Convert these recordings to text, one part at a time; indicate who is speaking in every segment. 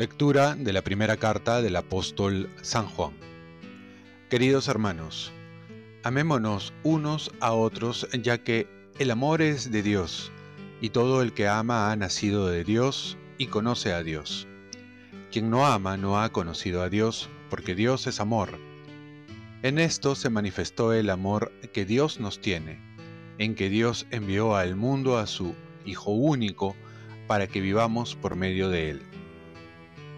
Speaker 1: Lectura de la primera carta del apóstol San Juan. Queridos hermanos, amémonos unos a otros ya que el amor es de Dios y todo el que ama ha nacido de Dios y conoce a Dios. Quien no ama no ha conocido a Dios porque Dios es amor. En esto se manifestó el amor que Dios nos tiene, en que Dios envió al mundo a su Hijo único para que vivamos por medio de él.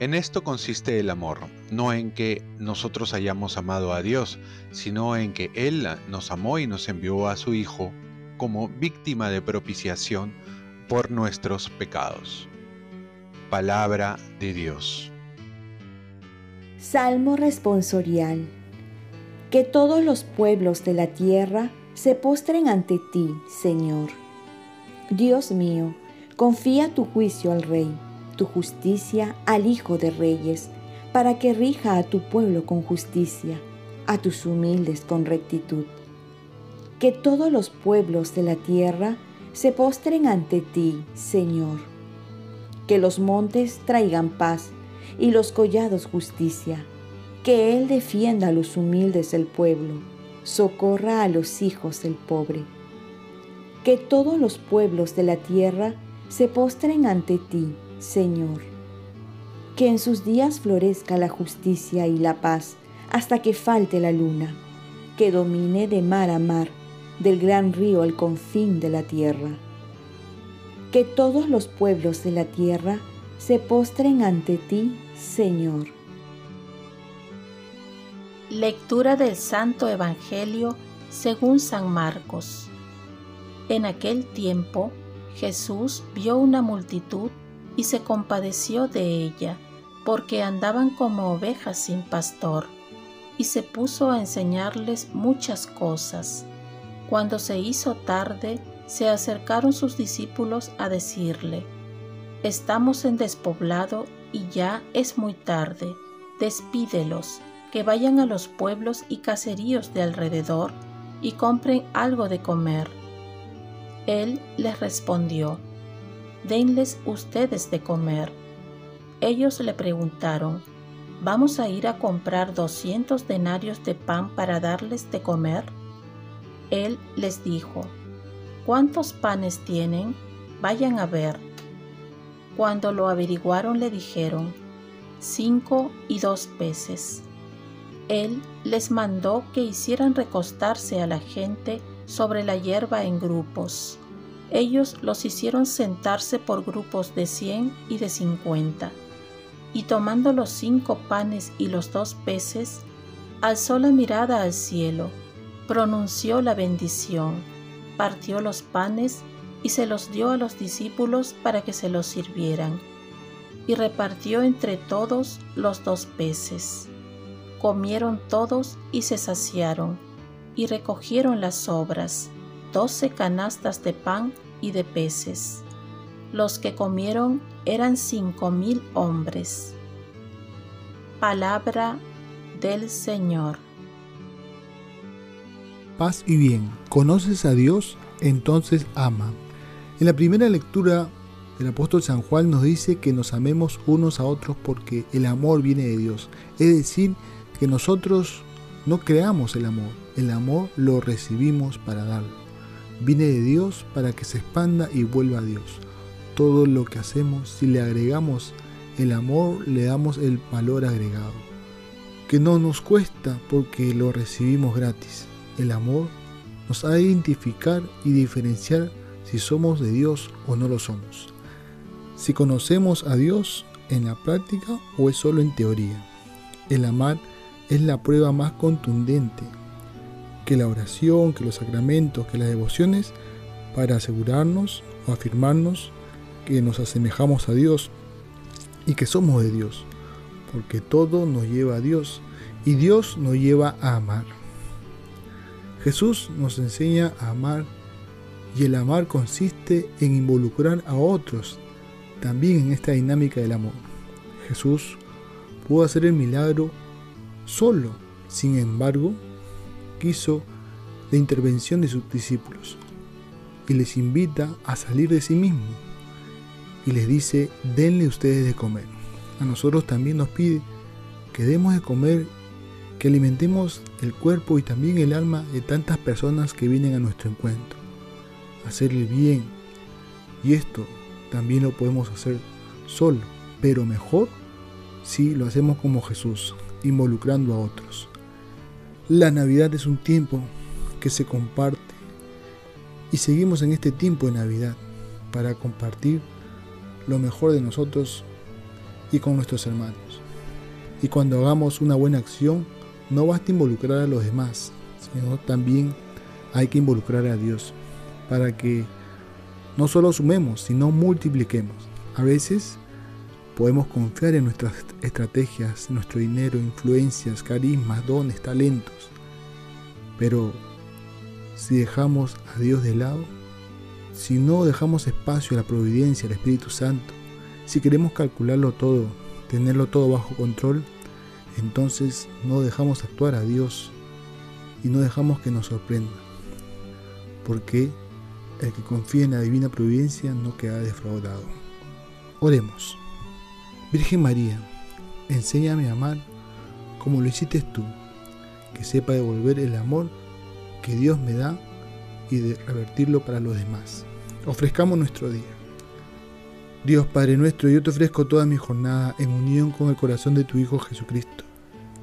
Speaker 1: En esto consiste el amor, no en que nosotros hayamos amado a Dios, sino en que Él nos amó y nos envió a su Hijo como víctima de propiciación por nuestros pecados. Palabra de Dios.
Speaker 2: Salmo responsorial. Que todos los pueblos de la tierra se postren ante ti, Señor. Dios mío, confía tu juicio al Rey tu justicia al Hijo de Reyes, para que rija a tu pueblo con justicia, a tus humildes con rectitud. Que todos los pueblos de la tierra se postren ante ti, Señor. Que los montes traigan paz y los collados justicia. Que Él defienda a los humildes del pueblo, socorra a los hijos del pobre. Que todos los pueblos de la tierra se postren ante ti, Señor. Que en sus días florezca la justicia y la paz hasta que falte la luna, que domine de mar a mar, del gran río al confín de la tierra. Que todos los pueblos de la tierra se postren ante ti, Señor.
Speaker 3: Lectura del Santo Evangelio según San Marcos. En aquel tiempo Jesús vio una multitud y se compadeció de ella, porque andaban como ovejas sin pastor, y se puso a enseñarles muchas cosas. Cuando se hizo tarde, se acercaron sus discípulos a decirle, Estamos en despoblado y ya es muy tarde, despídelos, que vayan a los pueblos y caseríos de alrededor y compren algo de comer. Él les respondió, denles ustedes de comer. Ellos le preguntaron, ¿vamos a ir a comprar doscientos denarios de pan para darles de comer? Él les dijo, ¿cuántos panes tienen? Vayan a ver. Cuando lo averiguaron le dijeron, cinco y dos peces. Él les mandó que hicieran recostarse a la gente sobre la hierba en grupos ellos los hicieron sentarse por grupos de cien y de cincuenta. Y tomando los cinco panes y los dos peces, alzó la mirada al cielo, pronunció la bendición, partió los panes y se los dio a los discípulos para que se los sirvieran, y repartió entre todos los dos peces. Comieron todos y se saciaron, y recogieron las sobras doce canastas de pan y de peces. Los que comieron eran cinco mil hombres. Palabra del Señor.
Speaker 4: Paz y bien. ¿Conoces a Dios? Entonces ama. En la primera lectura, el apóstol San Juan nos dice que nos amemos unos a otros porque el amor viene de Dios. Es decir, que nosotros no creamos el amor, el amor lo recibimos para darlo viene de Dios para que se expanda y vuelva a Dios. Todo lo que hacemos, si le agregamos el amor, le damos el valor agregado, que no nos cuesta porque lo recibimos gratis. El amor nos ha de identificar y diferenciar si somos de Dios o no lo somos. Si conocemos a Dios en la práctica o es solo en teoría. El amar es la prueba más contundente que la oración, que los sacramentos, que las devociones, para asegurarnos o afirmarnos que nos asemejamos a Dios y que somos de Dios, porque todo nos lleva a Dios y Dios nos lleva a amar. Jesús nos enseña a amar y el amar consiste en involucrar a otros también en esta dinámica del amor. Jesús pudo hacer el milagro solo. Sin embargo, quiso la intervención de sus discípulos y les invita a salir de sí mismo y les dice, denle ustedes de comer. A nosotros también nos pide que demos de comer, que alimentemos el cuerpo y también el alma de tantas personas que vienen a nuestro encuentro. Hacerle bien. Y esto también lo podemos hacer solo, pero mejor si lo hacemos como Jesús, involucrando a otros. La Navidad es un tiempo que se comparte y seguimos en este tiempo de Navidad para compartir lo mejor de nosotros y con nuestros hermanos. Y cuando hagamos una buena acción, no basta involucrar a los demás, sino también hay que involucrar a Dios para que no solo sumemos, sino multipliquemos. A veces podemos confiar en nuestras estrategias, nuestro dinero, influencias, carismas, dones, talentos. Pero si dejamos a Dios de lado, si no dejamos espacio a la providencia, al Espíritu Santo, si queremos calcularlo todo, tenerlo todo bajo control, entonces no dejamos actuar a Dios y no dejamos que nos sorprenda. Porque el que confía en la divina providencia no queda defraudado. Oremos. Virgen María, enséñame a amar como lo hiciste tú, que sepa devolver el amor que Dios me da y de revertirlo para los demás. Ofrezcamos nuestro día. Dios Padre nuestro, yo te ofrezco toda mi jornada en unión con el corazón de tu Hijo Jesucristo,